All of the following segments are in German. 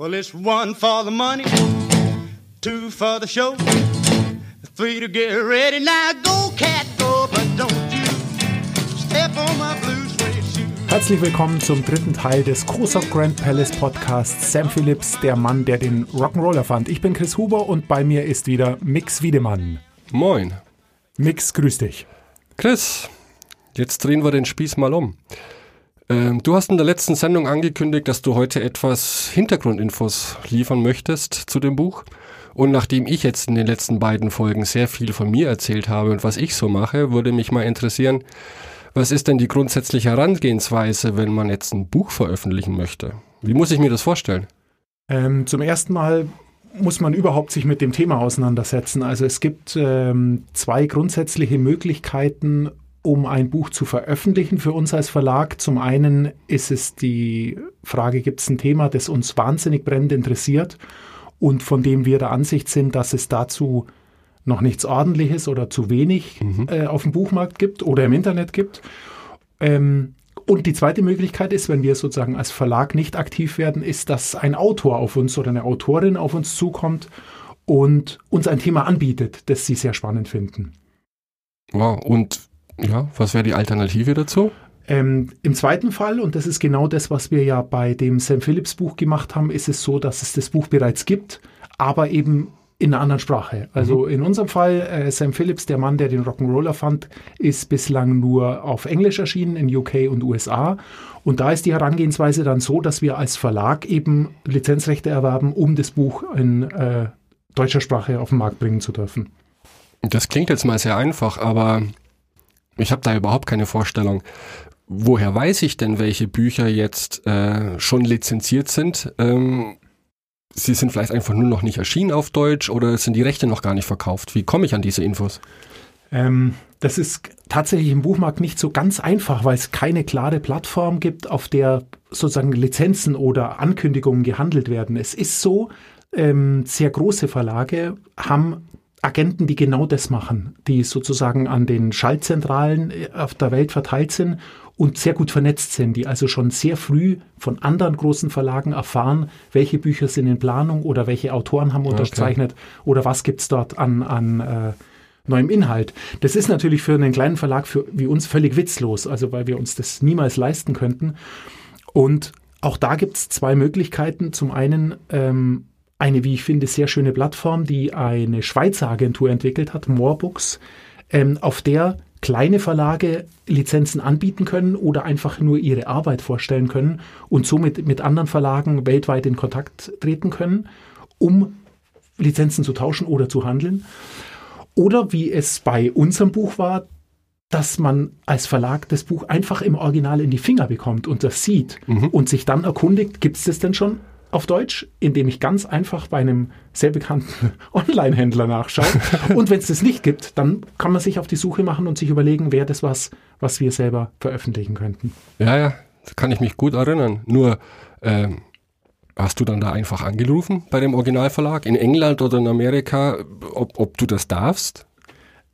Well, it's one for the money, two for the show, three to get ready. Now go, cat, go, but don't you step on my blue suede shoe. Herzlich willkommen zum dritten Teil des Cossack Grand Palace Podcasts. Sam Phillips, der Mann, der den Rock'n'Roller fand. Ich bin Chris Huber und bei mir ist wieder Mix Wiedemann. Moin. Mix, grüß dich. Chris, jetzt drehen wir den Spieß mal um. Ähm, du hast in der letzten Sendung angekündigt, dass du heute etwas Hintergrundinfos liefern möchtest zu dem Buch. Und nachdem ich jetzt in den letzten beiden Folgen sehr viel von mir erzählt habe und was ich so mache, würde mich mal interessieren, was ist denn die grundsätzliche Herangehensweise, wenn man jetzt ein Buch veröffentlichen möchte? Wie muss ich mir das vorstellen? Ähm, zum ersten Mal muss man überhaupt sich mit dem Thema auseinandersetzen. Also es gibt ähm, zwei grundsätzliche Möglichkeiten, um ein Buch zu veröffentlichen für uns als Verlag. Zum einen ist es die Frage, gibt es ein Thema, das uns wahnsinnig brennend interessiert und von dem wir der Ansicht sind, dass es dazu noch nichts Ordentliches oder zu wenig mhm. äh, auf dem Buchmarkt gibt oder im Internet gibt. Ähm, und die zweite Möglichkeit ist, wenn wir sozusagen als Verlag nicht aktiv werden, ist, dass ein Autor auf uns oder eine Autorin auf uns zukommt und uns ein Thema anbietet, das sie sehr spannend finden. Wow, und ja, was wäre die Alternative dazu? Ähm, Im zweiten Fall, und das ist genau das, was wir ja bei dem Sam Phillips Buch gemacht haben, ist es so, dass es das Buch bereits gibt, aber eben in einer anderen Sprache. Also mhm. in unserem Fall, äh, Sam Phillips, der Mann, der den Rock'n'Roller fand, ist bislang nur auf Englisch erschienen in UK und USA. Und da ist die Herangehensweise dann so, dass wir als Verlag eben Lizenzrechte erwerben, um das Buch in äh, deutscher Sprache auf den Markt bringen zu dürfen. Das klingt jetzt mal sehr einfach, aber ich habe da überhaupt keine Vorstellung. Woher weiß ich denn, welche Bücher jetzt äh, schon lizenziert sind? Ähm, sie sind vielleicht einfach nur noch nicht erschienen auf Deutsch oder sind die Rechte noch gar nicht verkauft? Wie komme ich an diese Infos? Ähm, das ist tatsächlich im Buchmarkt nicht so ganz einfach, weil es keine klare Plattform gibt, auf der sozusagen Lizenzen oder Ankündigungen gehandelt werden. Es ist so, ähm, sehr große Verlage haben Agenten, die genau das machen, die sozusagen an den Schaltzentralen äh, auf der Welt verteilt sind und sehr gut vernetzt sind, die also schon sehr früh von anderen großen Verlagen erfahren, welche Bücher sind in Planung oder welche Autoren haben unterzeichnet okay. oder was gibt's dort an, an äh, neuem Inhalt. Das ist natürlich für einen kleinen Verlag für, wie uns völlig witzlos, also weil wir uns das niemals leisten könnten. Und auch da gibt's zwei Möglichkeiten. Zum einen ähm, eine, wie ich finde, sehr schöne Plattform, die eine Schweizer Agentur entwickelt hat, Moorbooks, ähm, auf der kleine Verlage Lizenzen anbieten können oder einfach nur ihre Arbeit vorstellen können und somit mit anderen Verlagen weltweit in Kontakt treten können, um Lizenzen zu tauschen oder zu handeln. Oder wie es bei unserem Buch war, dass man als Verlag das Buch einfach im Original in die Finger bekommt und das sieht mhm. und sich dann erkundigt, gibt es das denn schon? Auf Deutsch, indem ich ganz einfach bei einem sehr bekannten Online-Händler nachschaue. und wenn es das nicht gibt, dann kann man sich auf die Suche machen und sich überlegen, wäre das was, was wir selber veröffentlichen könnten. Ja, ja, das kann ich mich gut erinnern. Nur, ähm, hast du dann da einfach angerufen bei dem Originalverlag in England oder in Amerika, ob, ob du das darfst?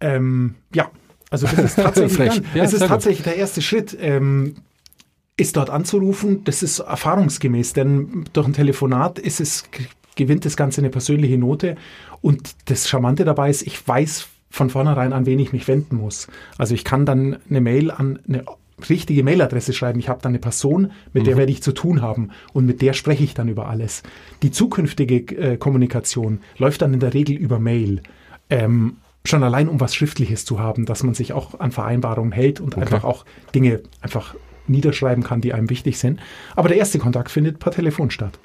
Ähm, ja, also das ist tatsächlich, ja, das ist tatsächlich der erste Schritt. Ähm, ist dort anzurufen, das ist erfahrungsgemäß, denn durch ein Telefonat ist es, gewinnt das Ganze eine persönliche Note. Und das Charmante dabei ist, ich weiß von vornherein, an wen ich mich wenden muss. Also ich kann dann eine Mail an eine richtige Mailadresse schreiben. Ich habe dann eine Person, mit mhm. der werde ich zu tun haben und mit der spreche ich dann über alles. Die zukünftige äh, Kommunikation läuft dann in der Regel über Mail. Ähm, schon allein um was Schriftliches zu haben, dass man sich auch an Vereinbarungen hält und okay. einfach auch Dinge einfach niederschreiben kann, die einem wichtig sind. Aber der erste Kontakt findet per Telefon statt.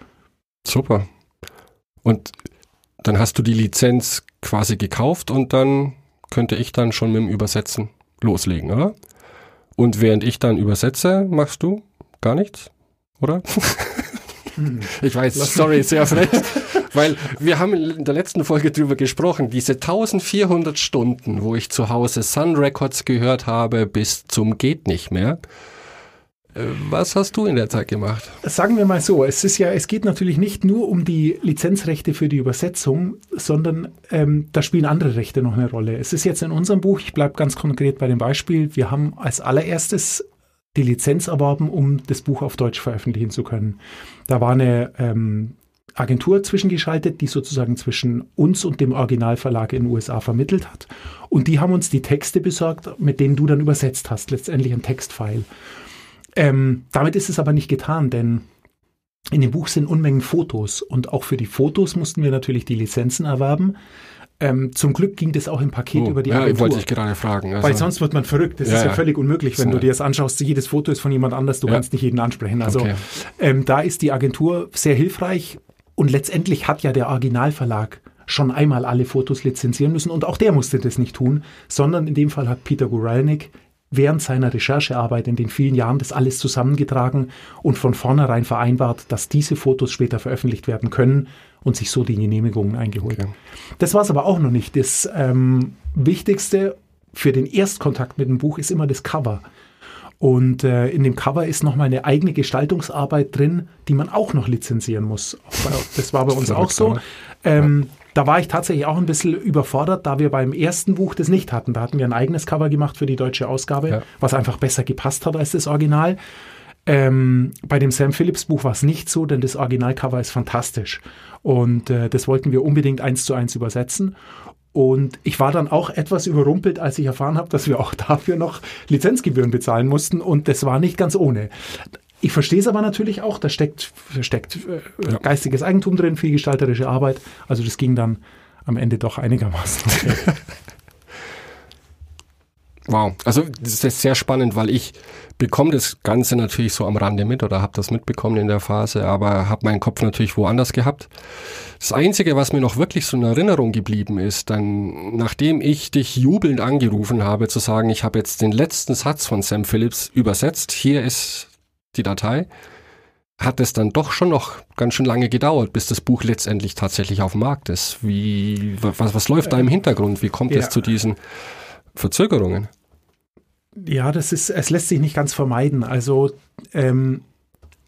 Super. Und dann hast du die Lizenz quasi gekauft und dann könnte ich dann schon mit dem Übersetzen loslegen, oder? Und während ich dann übersetze, machst du gar nichts, oder? Hm. ich weiß, sorry, sehr frech. Weil wir haben in der letzten Folge drüber gesprochen, diese 1400 Stunden, wo ich zu Hause Sun Records gehört habe, bis zum geht nicht mehr. Was hast du in der Zeit gemacht? Sagen wir mal so, es ist ja, es geht natürlich nicht nur um die Lizenzrechte für die Übersetzung, sondern ähm, da spielen andere Rechte noch eine Rolle. Es ist jetzt in unserem Buch, ich bleibe ganz konkret bei dem Beispiel, wir haben als allererstes die Lizenz erworben, um das Buch auf Deutsch veröffentlichen zu können. Da war eine ähm, Agentur zwischengeschaltet, die sozusagen zwischen uns und dem Originalverlag in den USA vermittelt hat. Und die haben uns die Texte besorgt, mit denen du dann übersetzt hast, letztendlich ein Textfile. Ähm, damit ist es aber nicht getan, denn in dem Buch sind Unmengen Fotos und auch für die Fotos mussten wir natürlich die Lizenzen erwerben. Ähm, zum Glück ging das auch im Paket Oh, über die ja, Agentur. wollte ich gerade fragen. Also, Weil sonst wird man verrückt. Das Ja, ist ja ja. völlig unmöglich, wenn So. du dir das anschaust. Jedes Foto ist von jemand anders, du Ja. kannst nicht jeden ansprechen. Also Okay. ähm, da ist die Agentur sehr hilfreich und letztendlich hat ja der Originalverlag schon einmal alle Fotos lizenzieren müssen und auch der musste das nicht tun, sondern in dem Fall hat Peter Guralnik während seiner Recherchearbeit in den vielen Jahren das alles zusammengetragen und von vornherein vereinbart, dass diese Fotos später veröffentlicht werden können und sich so die Genehmigungen eingeholt. Okay. Das war es aber auch noch nicht. Das ähm, Wichtigste für den Erstkontakt mit dem Buch ist immer das Cover. Und äh, in dem Cover ist nochmal eine eigene Gestaltungsarbeit drin, die man auch noch lizenzieren muss. Das war bei uns auch so. Ähm, Da war ich tatsächlich auch ein bisschen überfordert, da wir beim ersten Buch das nicht hatten. Da hatten wir ein eigenes Cover gemacht für die deutsche Ausgabe, Ja. was einfach besser gepasst hat als das Original. Ähm, bei dem Sam Phillips Buch war es nicht so, denn das Originalcover ist fantastisch. Und äh, das wollten wir unbedingt eins zu eins übersetzen. Und ich war dann auch etwas überrumpelt, als ich erfahren habe, dass wir auch dafür noch Lizenzgebühren bezahlen mussten. Und das war nicht ganz ohne. Ich verstehe es aber natürlich auch, da steckt, steckt äh, Ja. geistiges Eigentum drin, viel gestalterische Arbeit. Also das ging dann am Ende doch einigermaßen. Wow, also das ist sehr spannend, weil ich bekomme das Ganze natürlich so am Rande mit oder habe das mitbekommen in der Phase, aber habe meinen Kopf natürlich woanders gehabt. Das Einzige, was mir noch wirklich so in Erinnerung geblieben ist, dann nachdem ich dich jubelnd angerufen habe, zu sagen, ich habe jetzt den letzten Satz von Sam Phillips übersetzt, hier ist die Datei, hat es dann doch schon noch ganz schön lange gedauert, bis das Buch letztendlich tatsächlich auf dem Markt ist. Wie, was, was läuft da im Hintergrund? Wie kommt ja. es zu diesen Verzögerungen? Ja, das ist, es lässt sich nicht ganz vermeiden. Also ähm,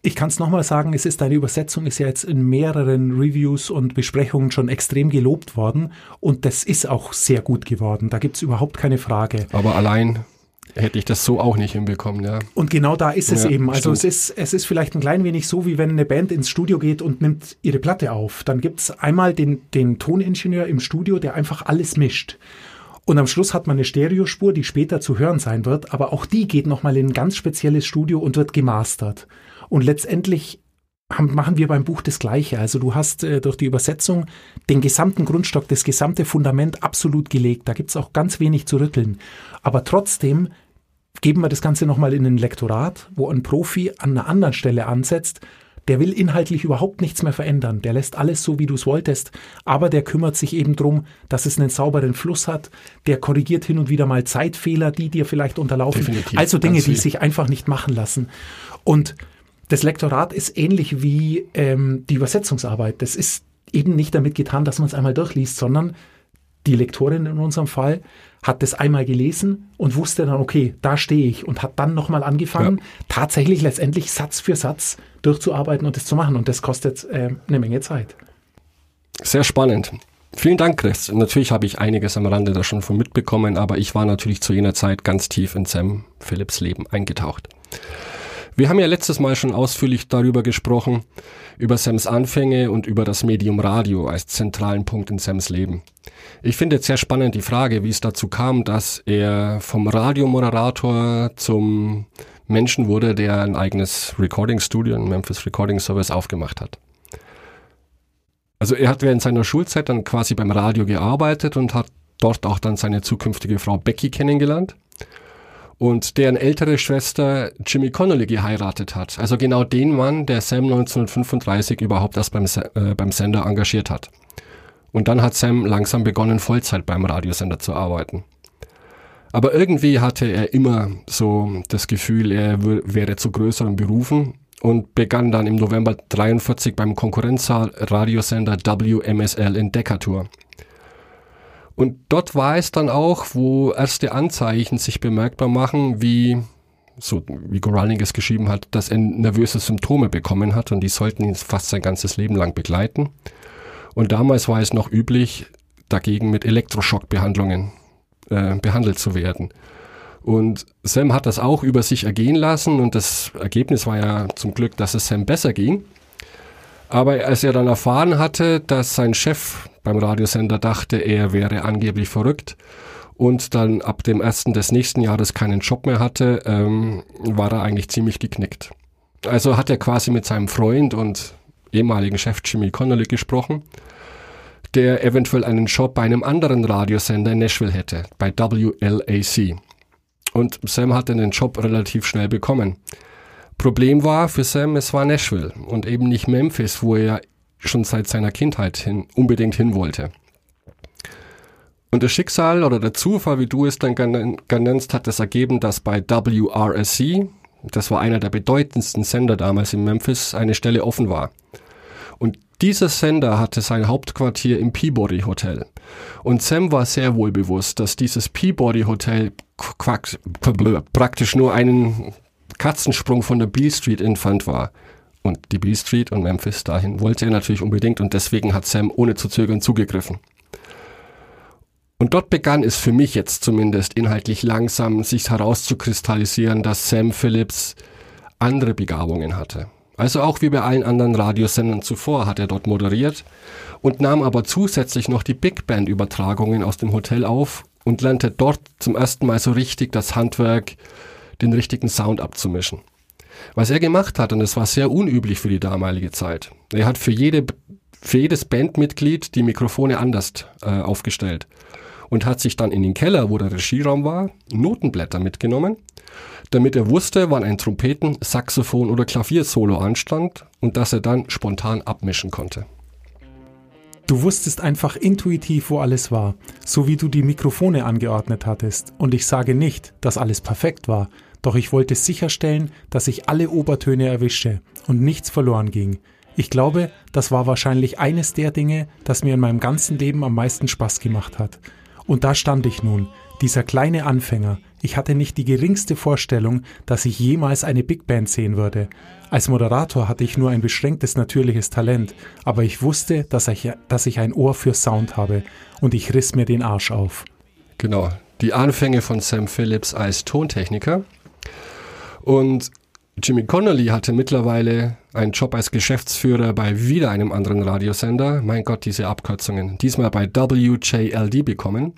ich kann es nochmal sagen, es ist deine Übersetzung ist ja jetzt in mehreren Reviews und Besprechungen schon extrem gelobt worden und das ist auch sehr gut geworden. Da gibt es überhaupt keine Frage. Aber allein hätte ich das so auch nicht hinbekommen, ja. Und genau da ist es Ja, eben. Also es ist, es ist vielleicht ein klein wenig so, wie wenn eine Band ins Studio geht und nimmt ihre Platte auf. Dann gibt es einmal den, den Toningenieur im Studio, der einfach alles mischt. Und am Schluss hat man eine Stereospur, die später zu hören sein wird, aber auch die geht nochmal in ein ganz spezielles Studio und wird gemastert. Und letztendlich haben, machen wir beim Buch das Gleiche. Also du hast äh, durch die Übersetzung den gesamten Grundstock, das gesamte Fundament absolut gelegt. Da gibt's auch ganz wenig zu rütteln. Aber trotzdem geben wir das Ganze nochmal in ein Lektorat, wo ein Profi an einer anderen Stelle ansetzt. Der will inhaltlich überhaupt nichts mehr verändern. Der lässt alles so, wie du es wolltest. Aber der kümmert sich eben drum, dass es einen sauberen Fluss hat. Der korrigiert hin und wieder mal Zeitfehler, die dir vielleicht unterlaufen. Definitiv, also Dinge, die sich einfach nicht machen lassen. Und das Lektorat ist ähnlich wie ähm, die Übersetzungsarbeit. Das ist eben nicht damit getan, dass man es einmal durchliest, sondern die Lektorin in unserem Fall hat das einmal gelesen und wusste dann, okay, da stehe ich und hat dann nochmal angefangen, tatsächlich letztendlich Satz für Satz durchzuarbeiten und das zu machen. Und das kostet äh, eine Menge Zeit. Sehr spannend. Vielen Dank, Chris. Natürlich habe ich einiges am Rande da schon von mitbekommen, aber ich war natürlich zu jener Zeit ganz tief in Sam Phillips Leben eingetaucht. Wir haben ja letztes Mal schon ausführlich darüber gesprochen, über Sams Anfänge und über das Medium Radio als zentralen Punkt in Sams Leben. Ich finde jetzt sehr spannend die Frage, wie es dazu kam, dass er vom Radiomoderator zum Menschen wurde, der ein eigenes Recording Studio, ein Memphis Recording Service aufgemacht hat. Also er hat während seiner Schulzeit dann quasi beim Radio gearbeitet und hat dort auch dann seine zukünftige Frau Becky kennengelernt und deren ältere Schwester Jimmy Connolly geheiratet hat. Also genau den Mann, der Sam 1935 überhaupt erst beim, äh, beim Sender engagiert hat. Und dann hat Sam langsam begonnen, Vollzeit beim Radiosender zu arbeiten. Aber irgendwie hatte er immer so das Gefühl, er wäre zu größeren Berufen und begann dann im November 43 beim Konkurrenzradiosender WMSL in Decatur. Und dort war es dann auch, wo erste Anzeichen sich bemerkbar machen, wie, so wie Goralnik es geschrieben hat, dass er nervöse Symptome bekommen hat und die sollten ihn fast sein ganzes Leben lang begleiten. Und damals war es noch üblich, dagegen mit Elektroschockbehandlungen äh, behandelt zu werden. Und Sam hat das auch über sich ergehen lassen und das Ergebnis war ja zum Glück, dass es Sam besser ging. Aber als er dann erfahren hatte, dass sein Chef beim Radiosender dachte, er wäre angeblich verrückt und dann ab dem ersten des nächsten Jahres keinen Job mehr hatte, ähm, war er eigentlich ziemlich geknickt. Also hat er quasi mit seinem Freund und ehemaligen Chef Jimmy Connolly gesprochen, der eventuell einen Job bei einem anderen Radiosender in Nashville hätte, bei WLAC. Und Sam hatte den Job relativ schnell bekommen. Problem war für Sam, es war Nashville und eben nicht Memphis, wo er schon seit seiner Kindheit hin, unbedingt hin wollte. Und das Schicksal oder der Zufall, wie du es dann genannt hat es ergeben, dass bei WRSC, das war einer der bedeutendsten Sender damals in Memphis, eine Stelle offen war. Und dieser Sender hatte sein Hauptquartier im Peabody Hotel. Und Sam war sehr wohl bewusst, dass dieses Peabody Hotel praktisch nur einen Katzensprung von der Beale Street entfernt war. Und die Beale Street und Memphis dahin wollte er natürlich unbedingt und deswegen hat Sam ohne zu zögern zugegriffen. Und dort begann es für mich jetzt zumindest inhaltlich langsam sich herauszukristallisieren, dass Sam Phillips andere Begabungen hatte. Also auch wie bei allen anderen Radiosendern zuvor hat er dort moderiert und nahm aber zusätzlich noch die Big Band Übertragungen aus dem Hotel auf und lernte dort zum ersten Mal so richtig das Handwerk den richtigen Sound abzumischen. Was er gemacht hat, und es war sehr unüblich für die damalige Zeit, er hat für, jede, für jedes Bandmitglied die Mikrofone anders äh, aufgestellt und hat sich dann in den Keller, wo der Regieraum war, Notenblätter mitgenommen, damit er wusste, wann ein Trompeten, Saxophon oder Klaviersolo anstand und dass er dann spontan abmischen konnte. Du wusstest einfach intuitiv, wo alles war, so wie du die Mikrofone angeordnet hattest. Und ich sage nicht, dass alles perfekt war, doch ich wollte sicherstellen, dass ich alle Obertöne erwischte und nichts verloren ging. Ich glaube, das war wahrscheinlich eines der Dinge, das mir in meinem ganzen Leben am meisten Spaß gemacht hat. Und da stand ich nun, dieser kleine Anfänger. Ich hatte nicht die geringste Vorstellung, dass ich jemals eine Big Band sehen würde. Als Moderator hatte ich nur ein beschränktes natürliches Talent, aber ich wusste, dass ich, dass ich ein Ohr für Sound habe und ich riss mir den Arsch auf. Genau, die Anfänge von Sam Phillips als Tontechniker und Jimmy Connolly hatte mittlerweile einen Job als Geschäftsführer bei wieder einem anderen Radiosender. Mein Gott, diese Abkürzungen. Diesmal bei WJLD bekommen.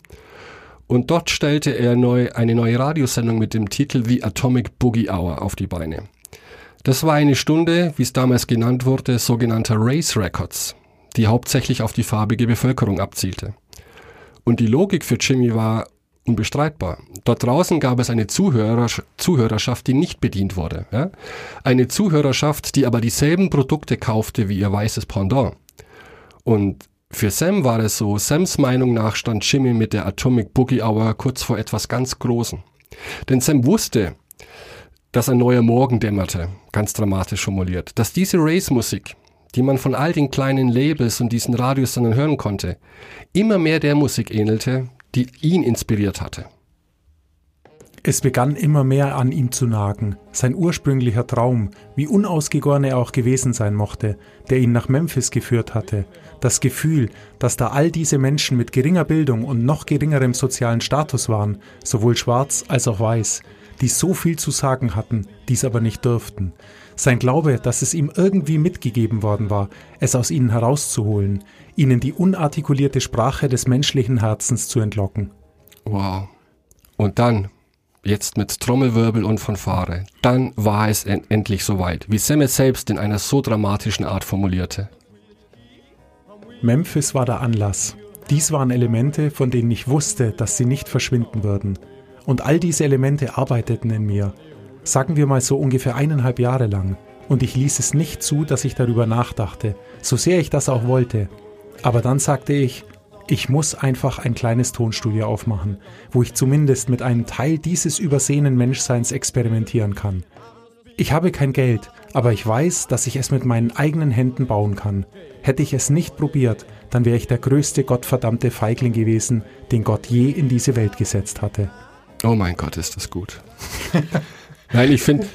Und dort stellte er neu, eine neue Radiosendung mit dem Titel The Atomic Boogie Hour auf die Beine. Das war eine Stunde, wie es damals genannt wurde, sogenannter Race Records, die hauptsächlich auf die farbige Bevölkerung abzielte. Und die Logik für Jimmy war, unbestreitbar. Dort draußen gab es eine Zuhörer, Zuhörerschaft, die nicht bedient wurde. Ja? Eine Zuhörerschaft, die aber dieselben Produkte kaufte wie ihr weißes Pendant. Und für Sam war es so, Sams Meinung nach stand Jimmy mit der Atomic Boogie Hour kurz vor etwas ganz Großem. Denn Sam wusste, dass ein neuer Morgen dämmerte, ganz dramatisch formuliert, dass diese Race-Musik, die man von all den kleinen Labels und diesen Radiosendern hören konnte, immer mehr der Musik ähnelte, die ihn inspiriert hatte. Es begann immer mehr an ihm zu nagen, sein ursprünglicher Traum, wie unausgegoren er auch gewesen sein mochte, der ihn nach Memphis geführt hatte, das Gefühl, dass da all diese Menschen mit geringer Bildung und noch geringerem sozialen Status waren, sowohl schwarz als auch weiß, die so viel zu sagen hatten, dies aber nicht durften. Sein Glaube, dass es ihm irgendwie mitgegeben worden war, es aus ihnen herauszuholen, ihnen die unartikulierte Sprache des menschlichen Herzens zu entlocken. Wow. Und dann, jetzt mit Trommelwirbel und Fanfare, dann war es en endlich soweit, wie Sam es selbst in einer so dramatischen Art formulierte. Memphis war der Anlass. Dies waren Elemente, von denen ich wusste, dass sie nicht verschwinden würden. Und all diese Elemente arbeiteten in mir. Sagen wir mal so ungefähr eineinhalb Jahre lang. Und ich ließ es nicht zu, dass ich darüber nachdachte, so sehr ich das auch wollte. Aber dann sagte ich, ich muss einfach ein kleines Tonstudio aufmachen, wo ich zumindest mit einem Teil dieses übersehenen Menschseins experimentieren kann. Ich habe kein Geld, aber ich weiß, dass ich es mit meinen eigenen Händen bauen kann. Hätte ich es nicht probiert, dann wäre ich der größte gottverdammte Feigling gewesen, den Gott je in diese Welt gesetzt hatte. Oh mein Gott, ist das gut. Nein, ich finde,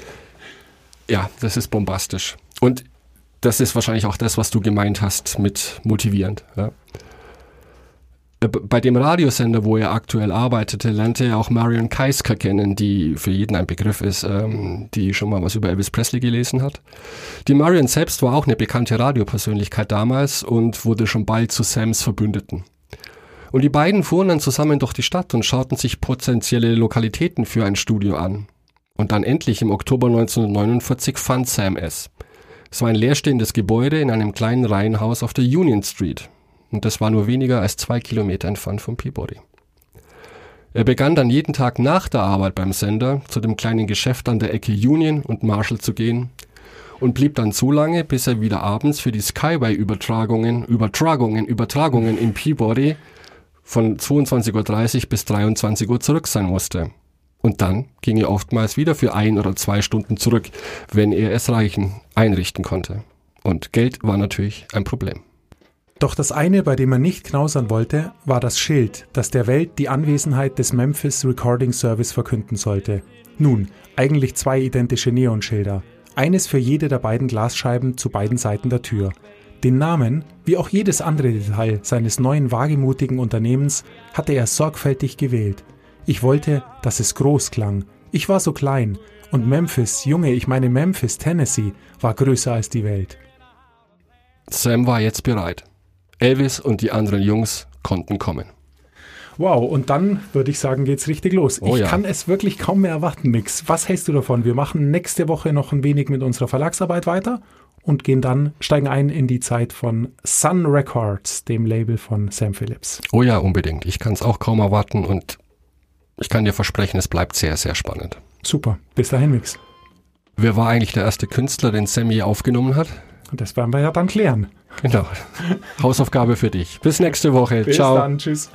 ja, das ist bombastisch. Und das ist wahrscheinlich auch das, was du gemeint hast mit motivierend. Ja. Äh, bei dem Radiosender, wo er aktuell arbeitete, lernte er auch Marion Keisker kennen, die für jeden ein Begriff ist, ähm, die schon mal was über Elvis Presley gelesen hat. Die Marion selbst war auch eine bekannte Radiopersönlichkeit damals und wurde schon bald zu Sams Verbündeten. Und die beiden fuhren dann zusammen durch die Stadt und schauten sich potenzielle Lokalitäten für ein Studio an. Und dann endlich im Oktober 1949 fand Sam es. Es war ein leerstehendes Gebäude in einem kleinen Reihenhaus auf der Union Street. Und das war nur weniger als zwei Kilometer entfernt vom Peabody. Er begann dann jeden Tag nach der Arbeit beim Sender zu dem kleinen Geschäft an der Ecke Union und Marshall zu gehen und blieb dann so lange, bis er wieder abends für die Skyway-Übertragungen, Übertragungen, Übertragungen in Peabody von 22.30 Uhr bis 23 Uhr zurück sein musste. Und dann ging er oftmals wieder für ein oder zwei Stunden zurück, wenn er es reichen einrichten konnte. Und Geld war natürlich ein Problem. Doch das eine, bei dem er nicht knausern wollte, war das Schild, das der Welt die Anwesenheit des Memphis Recording Service verkünden sollte. Nun, eigentlich zwei identische Neonschilder, eines für jede der beiden Glasscheiben zu beiden Seiten der Tür. Den Namen, wie auch jedes andere Detail seines neuen wagemutigen Unternehmens, hatte er sorgfältig gewählt. Ich wollte, dass es groß klang. Ich war so klein. Und Memphis, Junge, ich meine Memphis, Tennessee, war größer als die Welt. Sam war jetzt bereit. Elvis und die anderen Jungs konnten kommen. Wow, und dann würde ich sagen, geht's richtig los. Oh ich ja. kann es wirklich kaum mehr erwarten, Mix. Was hältst du davon? Wir machen nächste Woche noch ein wenig mit unserer Verlagsarbeit weiter und gehen dann, steigen ein in die Zeit von Sun Records, dem Label von Sam Phillips. Oh ja, unbedingt. Ich kann es auch kaum erwarten und ich kann dir versprechen, es bleibt sehr, sehr spannend. Super. Bis dahin, Mix. Wer war eigentlich der erste Künstler, den Sam je aufgenommen hat? Und das werden wir ja dann klären. Genau. Hausaufgabe für dich. Bis nächste Woche. Bis Ciao. dann. Tschüss.